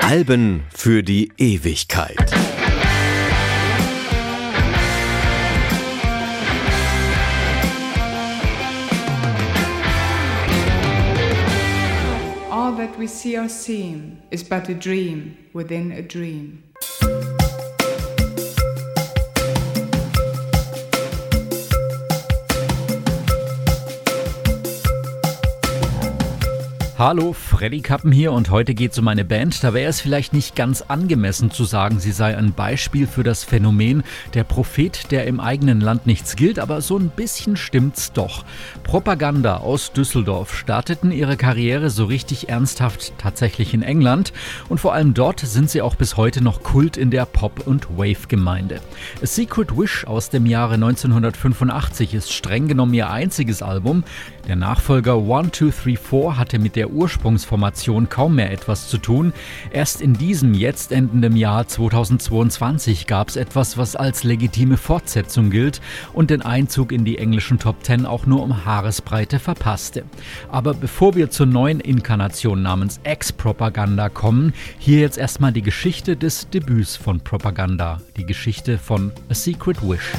Alben für die Ewigkeit. All that we see or seem is but a dream within a dream. Hallo, Freddy Kappen hier und heute geht es um eine Band. Da wäre es vielleicht nicht ganz angemessen zu sagen, sie sei ein Beispiel für das Phänomen der Prophet, der im eigenen Land nichts gilt, aber so ein bisschen stimmt's doch. Propaganda aus Düsseldorf starteten ihre Karriere so richtig ernsthaft tatsächlich in England und vor allem dort sind sie auch bis heute noch Kult in der Pop- und Wave-Gemeinde. A Secret Wish aus dem Jahre 1985 ist streng genommen ihr einziges Album. Der Nachfolger 1234 hatte mit der der Ursprungsformation kaum mehr etwas zu tun. Erst in diesem jetzt endenden Jahr 2022 gab es etwas, was als legitime Fortsetzung gilt und den Einzug in die englischen Top 10 auch nur um Haaresbreite verpasste. Aber bevor wir zur neuen Inkarnation namens Ex-Propaganda kommen, hier jetzt erstmal die Geschichte des Debüts von Propaganda, die Geschichte von A Secret Wish.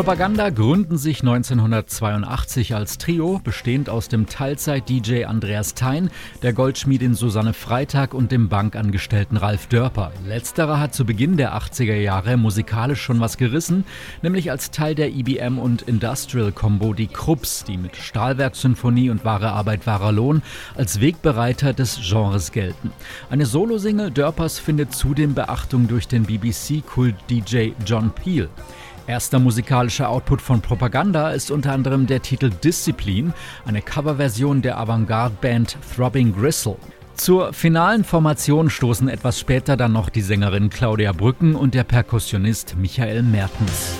Propaganda gründen sich 1982 als Trio, bestehend aus dem Teilzeit-DJ Andreas Thein, der Goldschmiedin Susanne Freitag und dem Bankangestellten Ralf Dörper. Letzterer hat zu Beginn der 80er Jahre musikalisch schon was gerissen, nämlich als Teil der IBM e und Industrial Combo die Krupps, die mit Stahlwerksymphonie und wahre Arbeit wahrer Lohn als Wegbereiter des Genres gelten. Eine Solosingle Dörpers findet zudem Beachtung durch den BBC-Kult-DJ John Peel. Erster musikalischer Output von Propaganda ist unter anderem der Titel Discipline, eine Coverversion der Avantgarde-Band Throbbing Gristle. Zur finalen Formation stoßen etwas später dann noch die Sängerin Claudia Brücken und der Perkussionist Michael Mertens.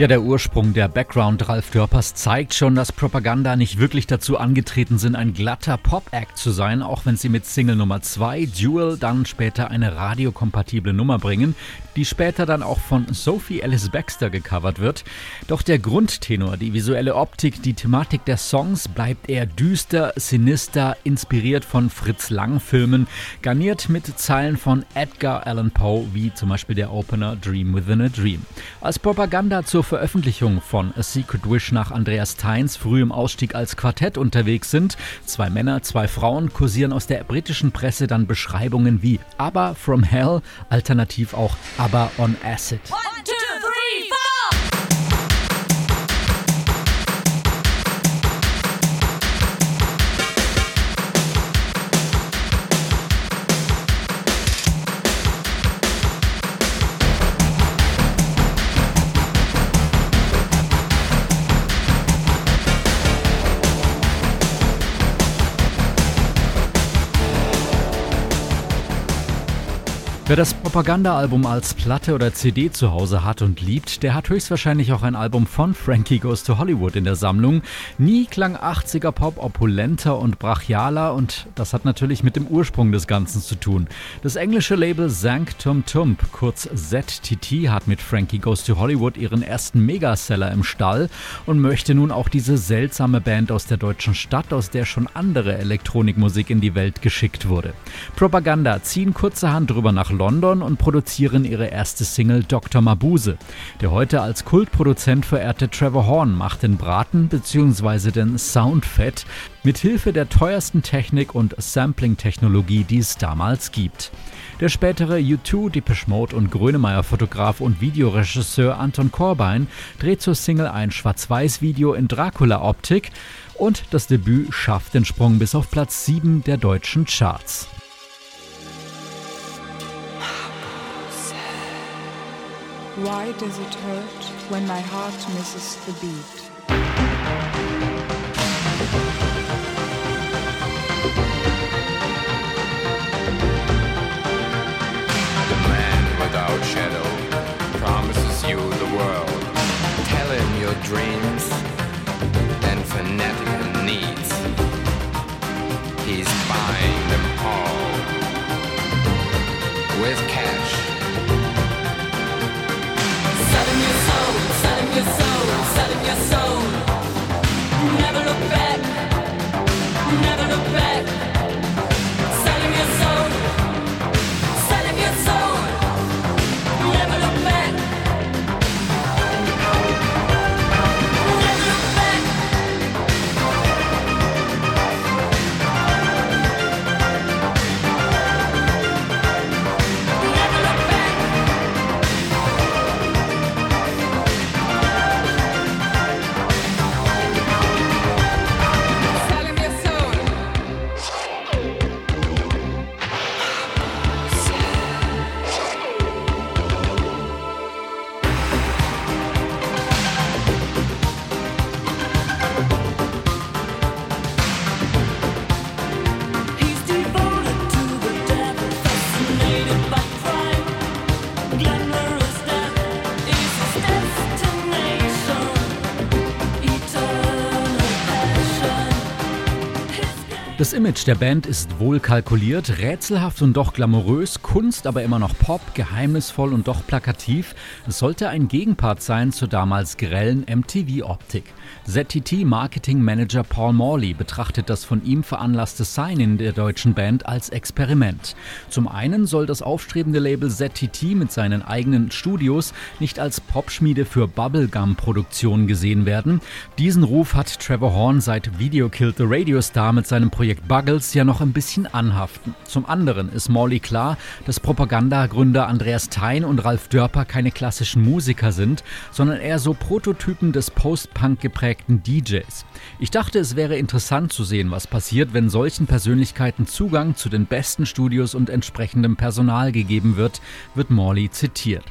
Ja, der Ursprung, der Background Ralf Dörpers zeigt schon, dass Propaganda nicht wirklich dazu angetreten sind, ein glatter Pop-Act zu sein, auch wenn sie mit Single Nummer 2, Duel, dann später eine radiokompatible Nummer bringen, die später dann auch von Sophie Alice Baxter gecovert wird. Doch der Grundtenor, die visuelle Optik, die Thematik der Songs bleibt eher düster, sinister, inspiriert von Fritz Lang-Filmen, garniert mit Zeilen von Edgar Allan Poe, wie zum Beispiel der Opener Dream Within a Dream. Als Propaganda zur Veröffentlichung von A Secret Wish nach Andreas Tynes frühem Ausstieg als Quartett unterwegs sind. Zwei Männer, zwei Frauen kursieren aus der britischen Presse dann Beschreibungen wie ABBA from Hell, alternativ auch ABBA on Acid. One, two, Wer das Propaganda-Album als Platte oder CD zu Hause hat und liebt, der hat höchstwahrscheinlich auch ein Album von Frankie Goes to Hollywood in der Sammlung. Nie klang 80er Pop opulenter und brachialer und das hat natürlich mit dem Ursprung des Ganzen zu tun. Das englische Label Sanctum Tump, kurz ZTT, hat mit Frankie Goes to Hollywood ihren ersten Megaseller im Stall und möchte nun auch diese seltsame Band aus der deutschen Stadt, aus der schon andere Elektronikmusik in die Welt geschickt wurde. Propaganda ziehen kurzerhand drüber nach London und produzieren ihre erste Single Dr. Mabuse. Der heute als Kultproduzent verehrte Trevor Horn macht den Braten bzw. den Soundfett mit Hilfe der teuersten Technik und Sampling-Technologie, die es damals gibt. Der spätere U2, Depeche Mode und Grönemeyer-Fotograf und Videoregisseur Anton Corbijn dreht zur Single ein Schwarz-Weiß-Video in Dracula-Optik und das Debüt schafft den Sprung bis auf Platz 7 der deutschen Charts. Why does it hurt when my heart misses the beat? The man without shadow promises you the world. Tell him your dreams Das Image der Band ist wohl kalkuliert, rätselhaft und doch glamourös, Kunst aber immer noch Pop, geheimnisvoll und doch plakativ. Es sollte ein Gegenpart sein zur damals grellen MTV-Optik. ZTT Marketing Manager Paul Morley betrachtet das von ihm veranlasste Sign-in der deutschen Band als Experiment. Zum einen soll das aufstrebende Label ZTT mit seinen eigenen Studios nicht als Popschmiede für Bubblegum-Produktionen gesehen werden. Diesen Ruf hat Trevor Horn seit Video Killed the Radio Star mit seinem Projekt Projekt Buggles ja noch ein bisschen anhaften. Zum anderen ist Morley klar, dass Propagandagründer Andreas Thein und Ralf Dörper keine klassischen Musiker sind, sondern eher so Prototypen des Post-Punk geprägten DJs. Ich dachte, es wäre interessant zu sehen, was passiert, wenn solchen Persönlichkeiten Zugang zu den besten Studios und entsprechendem Personal gegeben wird, wird Morley zitiert.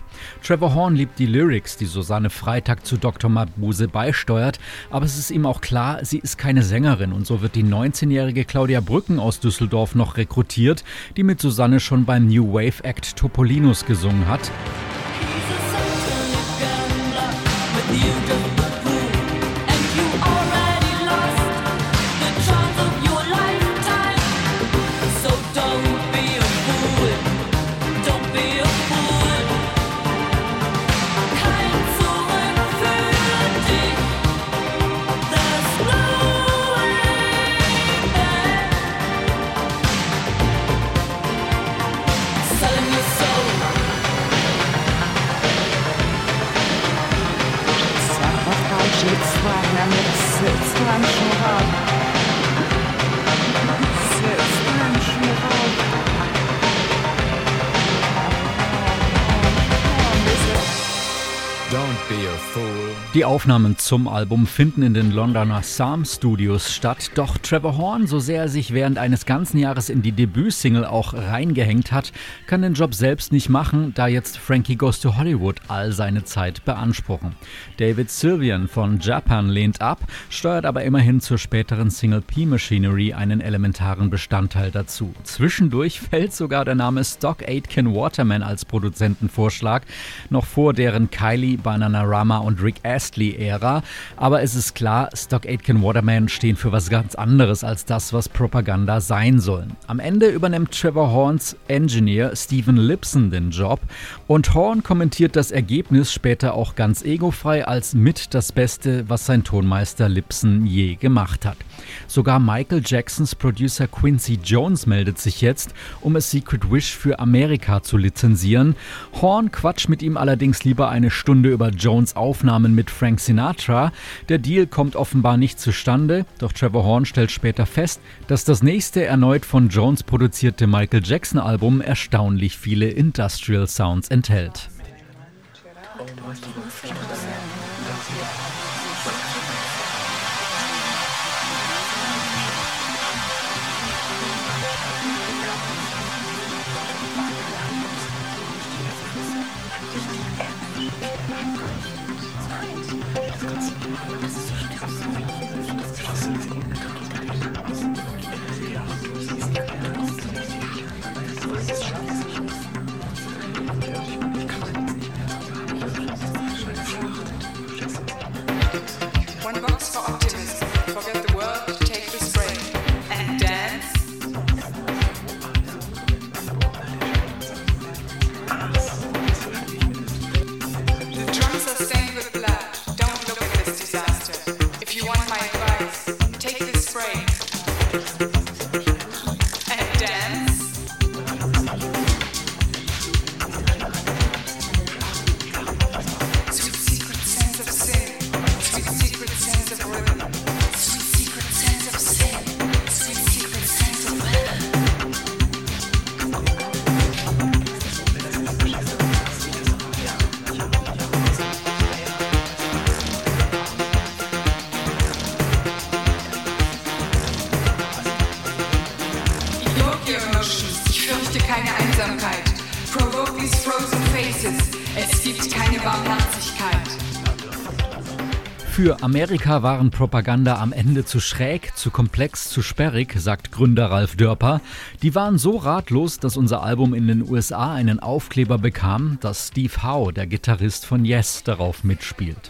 Trevor Horn liebt die Lyrics, die Susanne Freitag zu Dr. Mabuse beisteuert, aber es ist ihm auch klar, sie ist keine Sängerin und so wird die 19-jährige Claudia Brücken aus Düsseldorf noch rekrutiert, die mit Susanne schon beim New Wave Act Topolinus gesungen hat. Die Aufnahmen zum Album finden in den Londoner Psalm Studios statt. Doch Trevor Horn, so sehr er sich während eines ganzen Jahres in die Debütsingle auch reingehängt hat, kann den Job selbst nicht machen, da jetzt Frankie Goes to Hollywood all seine Zeit beanspruchen. David Sylvian von Japan lehnt ab, steuert aber immerhin zur späteren Single P-Machinery einen elementaren Bestandteil dazu. Zwischendurch fällt sogar der Name Stock Aitken Waterman als Produzentenvorschlag, noch vor deren Kylie, Bananarama und Rick Astley Astley-Ära. Aber es ist klar, Stock Aitken Waterman stehen für was ganz anderes als das, was Propaganda sein sollen. Am Ende übernimmt Trevor Horns Engineer Stephen Lipson den Job und Horn kommentiert das Ergebnis später auch ganz egofrei als mit das Beste, was sein Tonmeister Lipson je gemacht hat. Sogar Michael Jacksons Producer Quincy Jones meldet sich jetzt, um es Secret Wish für Amerika zu lizenzieren. Horn quatscht mit ihm allerdings lieber eine Stunde über Jones Aufnahmen mit Frank Sinatra. Der Deal kommt offenbar nicht zustande, doch Trevor Horn stellt später fest, dass das nächste erneut von Jones produzierte Michael Jackson Album erstaunlich viele Industrial Sounds enthält. One secret Für Amerika waren Propaganda am Ende zu schräg, zu komplex, zu sperrig, sagt Gründer Ralf Dörper. Die waren so ratlos, dass unser Album in den USA einen Aufkleber bekam, dass Steve Howe, der Gitarrist von Yes, darauf mitspielt.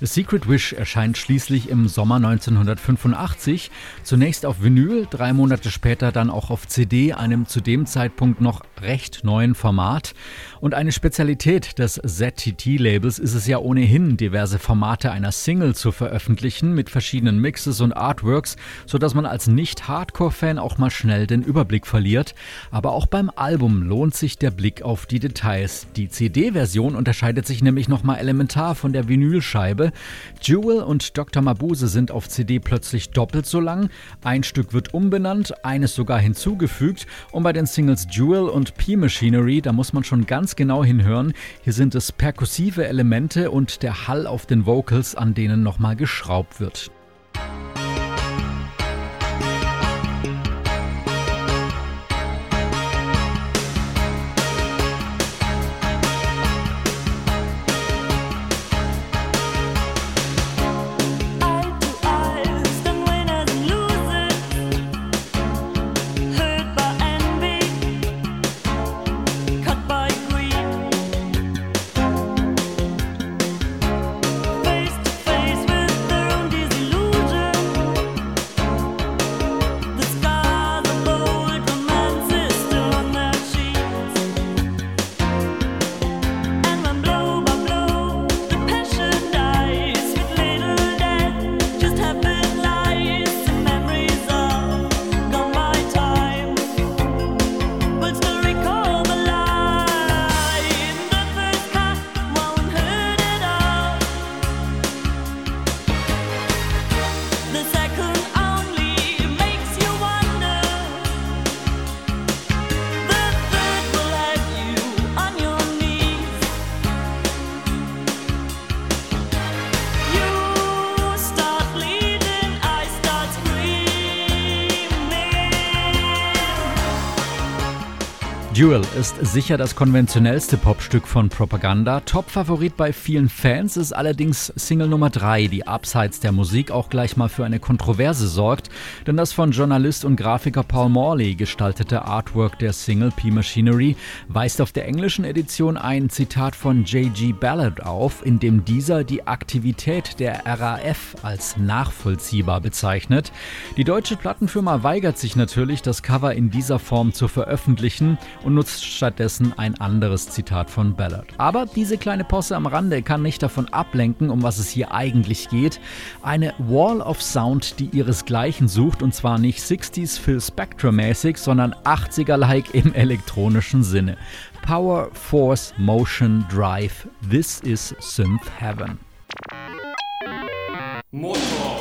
The Secret Wish erscheint schließlich im Sommer 1985, zunächst auf Vinyl, drei Monate später dann auch auf CD, einem zu dem Zeitpunkt noch recht neuen Format. Und eine Spezialität des ZTT-Labels ist es ja ohnehin, diverse Formate einer Single zu veröffentlichen mit verschiedenen Mixes und Artworks, sodass man als Nicht-Hardcore-Fan auch mal schnell den Überblick verliert. Aber auch beim Album lohnt sich der Blick auf die Details. Die CD-Version unterscheidet sich nämlich nochmal elementar von der Vinylscheibe. Jewel und Dr. Mabuse sind auf CD plötzlich doppelt so lang. Ein Stück wird umbenannt, eines sogar hinzugefügt. Und bei den Singles Jewel und P-Machinery, da muss man schon ganz genau hinhören. Hier sind es perkussive Elemente und der Hall auf den Vocals, an denen nochmal geschraubt wird. Duel ist sicher das konventionellste Popstück von Propaganda. Top-Favorit bei vielen Fans ist allerdings Single Nummer 3, die abseits der Musik auch gleich mal für eine Kontroverse sorgt. Denn das von Journalist und Grafiker Paul Morley gestaltete Artwork der Single P Machinery weist auf der englischen Edition ein Zitat von J.G. Ballard auf, in dem dieser die Aktivität der RAF als nachvollziehbar bezeichnet. Die deutsche Plattenfirma weigert sich natürlich, das Cover in dieser Form zu veröffentlichen und nutzt stattdessen ein anderes Zitat von Ballard. Aber diese kleine Posse am Rande kann nicht davon ablenken, um was es hier eigentlich geht. Eine Wall of Sound, die ihresgleichen sucht und zwar nicht 60s Phil Spectra mäßig, sondern 80er-like im elektronischen Sinne. Power, Force, Motion, Drive, this is Synth Heaven. Power,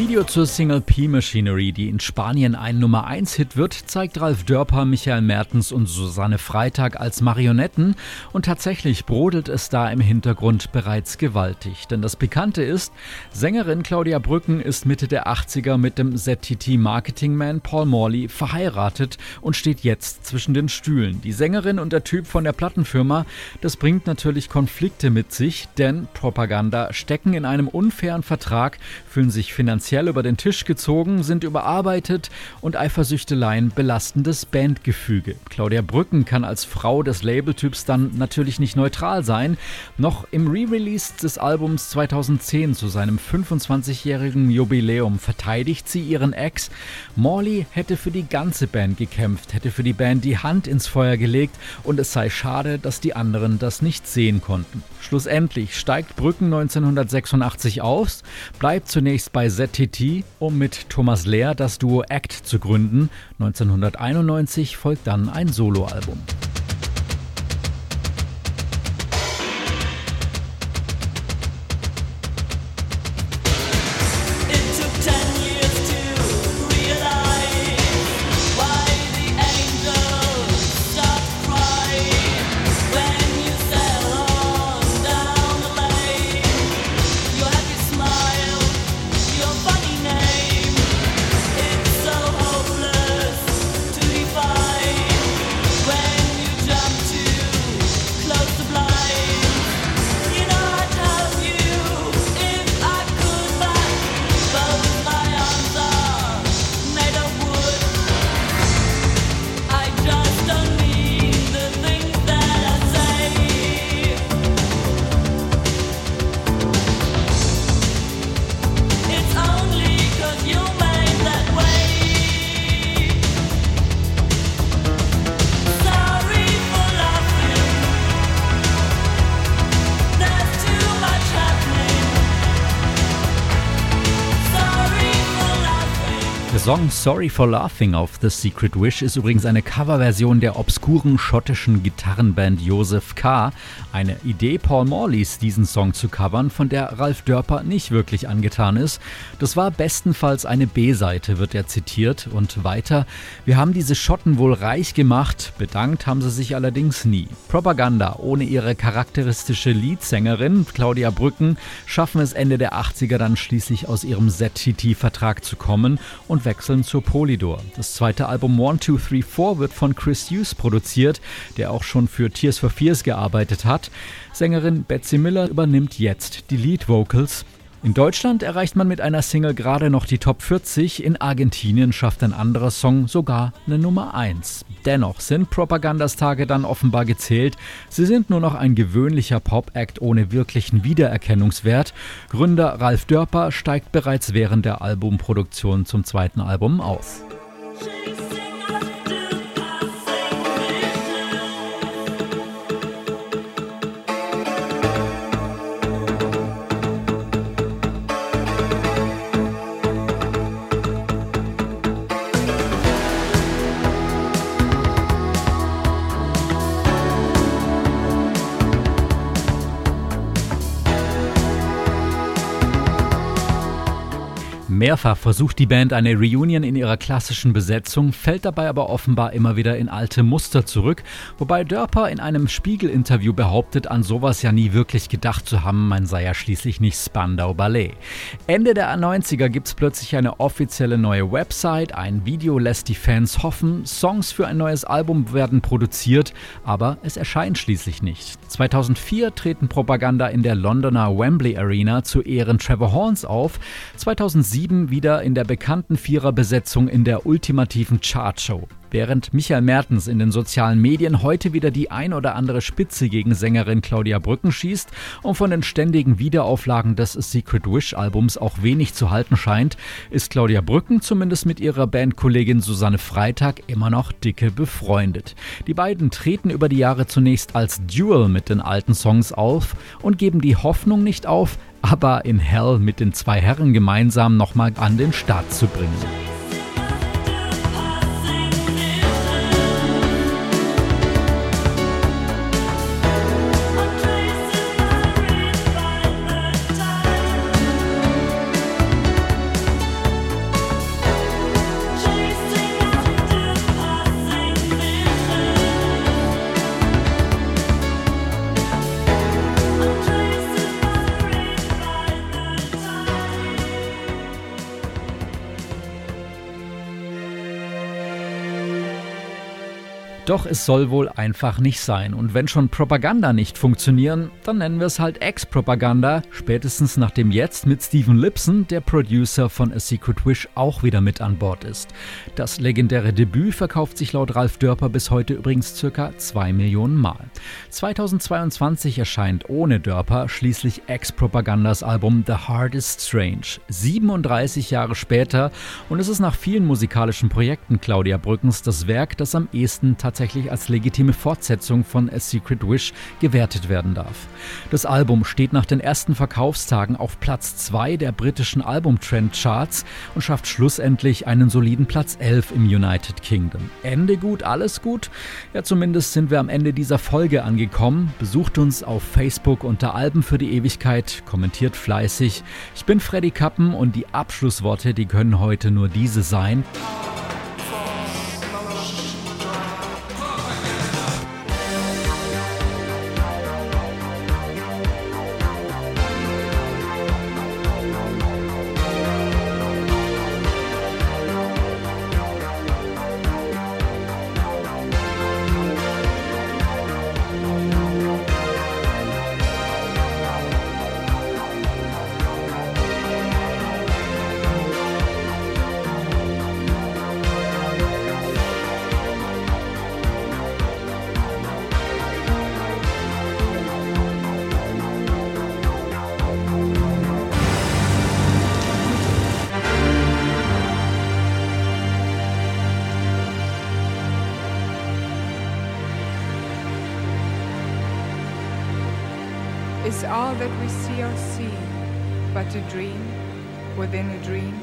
Video zur Single P Machinery, die in Spanien ein Nummer 1 Hit wird, zeigt Ralf Dörper, Michael Mertens und Susanne Freitag als Marionetten und tatsächlich brodelt es da im Hintergrund bereits gewaltig. Denn das Pikante ist, Sängerin Claudia Brücken ist Mitte der 80er mit dem ZTT Marketingman Paul Morley verheiratet und steht jetzt zwischen den Stühlen. Die Sängerin und der Typ von der Plattenfirma, das bringt natürlich Konflikte mit sich, denn Propaganda stecken in einem unfairen Vertrag, fühlen sich finanziell über den Tisch gezogen, sind überarbeitet und Eifersüchteleien belastendes Bandgefüge. Claudia Brücken kann als Frau des Labeltyps dann natürlich nicht neutral sein. Noch im Re-Release des Albums 2010 zu seinem 25-jährigen Jubiläum verteidigt sie ihren Ex. Morley hätte für die ganze Band gekämpft, hätte für die Band die Hand ins Feuer gelegt und es sei schade, dass die anderen das nicht sehen konnten. Schlussendlich steigt Brücken 1986 aus, bleibt zunächst bei ZTT, um mit Thomas Lehr das Duo Act zu gründen. 1991 folgt dann ein Soloalbum. Song Sorry for Laughing auf The Secret Wish ist übrigens eine Coverversion der obskuren schottischen Gitarrenband Joseph K. Eine Idee Paul Morleys, diesen Song zu covern, von der Ralf Dörper nicht wirklich angetan ist. Das war bestenfalls eine B-Seite, wird er zitiert. Und weiter, wir haben diese Schotten wohl reich gemacht, bedankt haben sie sich allerdings nie. Propaganda ohne ihre charakteristische Leadsängerin Claudia Brücken schaffen es Ende der 80er dann schließlich aus ihrem ZTT-Vertrag zu kommen und wechseln zur Polydor. Das zweite Album One, Two, Three, Four wird von Chris Hughes produziert, der auch schon für Tears for Fears gearbeitet hat. Sängerin Betsy Miller übernimmt jetzt die Lead Vocals. In Deutschland erreicht man mit einer Single gerade noch die Top 40, in Argentinien schafft ein anderer Song sogar eine Nummer 1. Dennoch sind Propagandas Tage dann offenbar gezählt. Sie sind nur noch ein gewöhnlicher Pop-Act ohne wirklichen Wiedererkennungswert. Gründer Ralf Dörper steigt bereits während der Albumproduktion zum zweiten Album aus. Mehrfach versucht die Band eine Reunion in ihrer klassischen Besetzung, fällt dabei aber offenbar immer wieder in alte Muster zurück, wobei Dörper in einem Spiegel-Interview behauptet, an sowas ja nie wirklich gedacht zu haben, man sei ja schließlich nicht Spandau Ballet. Ende der 90er gibt's plötzlich eine offizielle neue Website, ein Video lässt die Fans hoffen, Songs für ein neues Album werden produziert, aber es erscheint schließlich nicht. 2004 treten Propaganda in der Londoner Wembley Arena zu Ehren Trevor Horns auf, 2007 wieder in der bekannten Viererbesetzung in der ultimativen Chartshow. Während Michael Mertens in den sozialen Medien heute wieder die ein oder andere Spitze gegen Sängerin Claudia Brücken schießt und von den ständigen Wiederauflagen des Secret Wish Albums auch wenig zu halten scheint, ist Claudia Brücken zumindest mit ihrer Bandkollegin Susanne Freitag immer noch dicke befreundet. Die beiden treten über die Jahre zunächst als Duel mit den alten Songs auf und geben die Hoffnung nicht auf, aber in Hell mit den zwei Herren gemeinsam nochmal an den Start zu bringen. Doch es soll wohl einfach nicht sein. Und wenn schon Propaganda nicht funktionieren, dann nennen wir es halt Ex-Propaganda. Spätestens nachdem jetzt mit Steven Lipson, der Producer von A Secret Wish, auch wieder mit an Bord ist. Das legendäre Debüt verkauft sich laut Ralf Dörper bis heute übrigens circa 2 Millionen Mal. 2022 erscheint ohne Dörper schließlich Ex-Propagandas Album The Heart is Strange. 37 Jahre später und es ist nach vielen musikalischen Projekten Claudia Brückens das Werk, das am ehesten tatsächlich als legitime Fortsetzung von A Secret Wish gewertet werden darf. Das Album steht nach den ersten Verkaufstagen auf Platz 2 der britischen Albumtrend-Charts und schafft schlussendlich einen soliden Platz 11 im United Kingdom. Ende gut, alles gut? Ja, zumindest sind wir am Ende dieser Folge angekommen. Besucht uns auf Facebook unter Alben für die Ewigkeit, kommentiert fleißig. Ich bin Freddy Kappen und die Abschlussworte, die können heute nur diese sein. All that we see or see but a dream within a dream?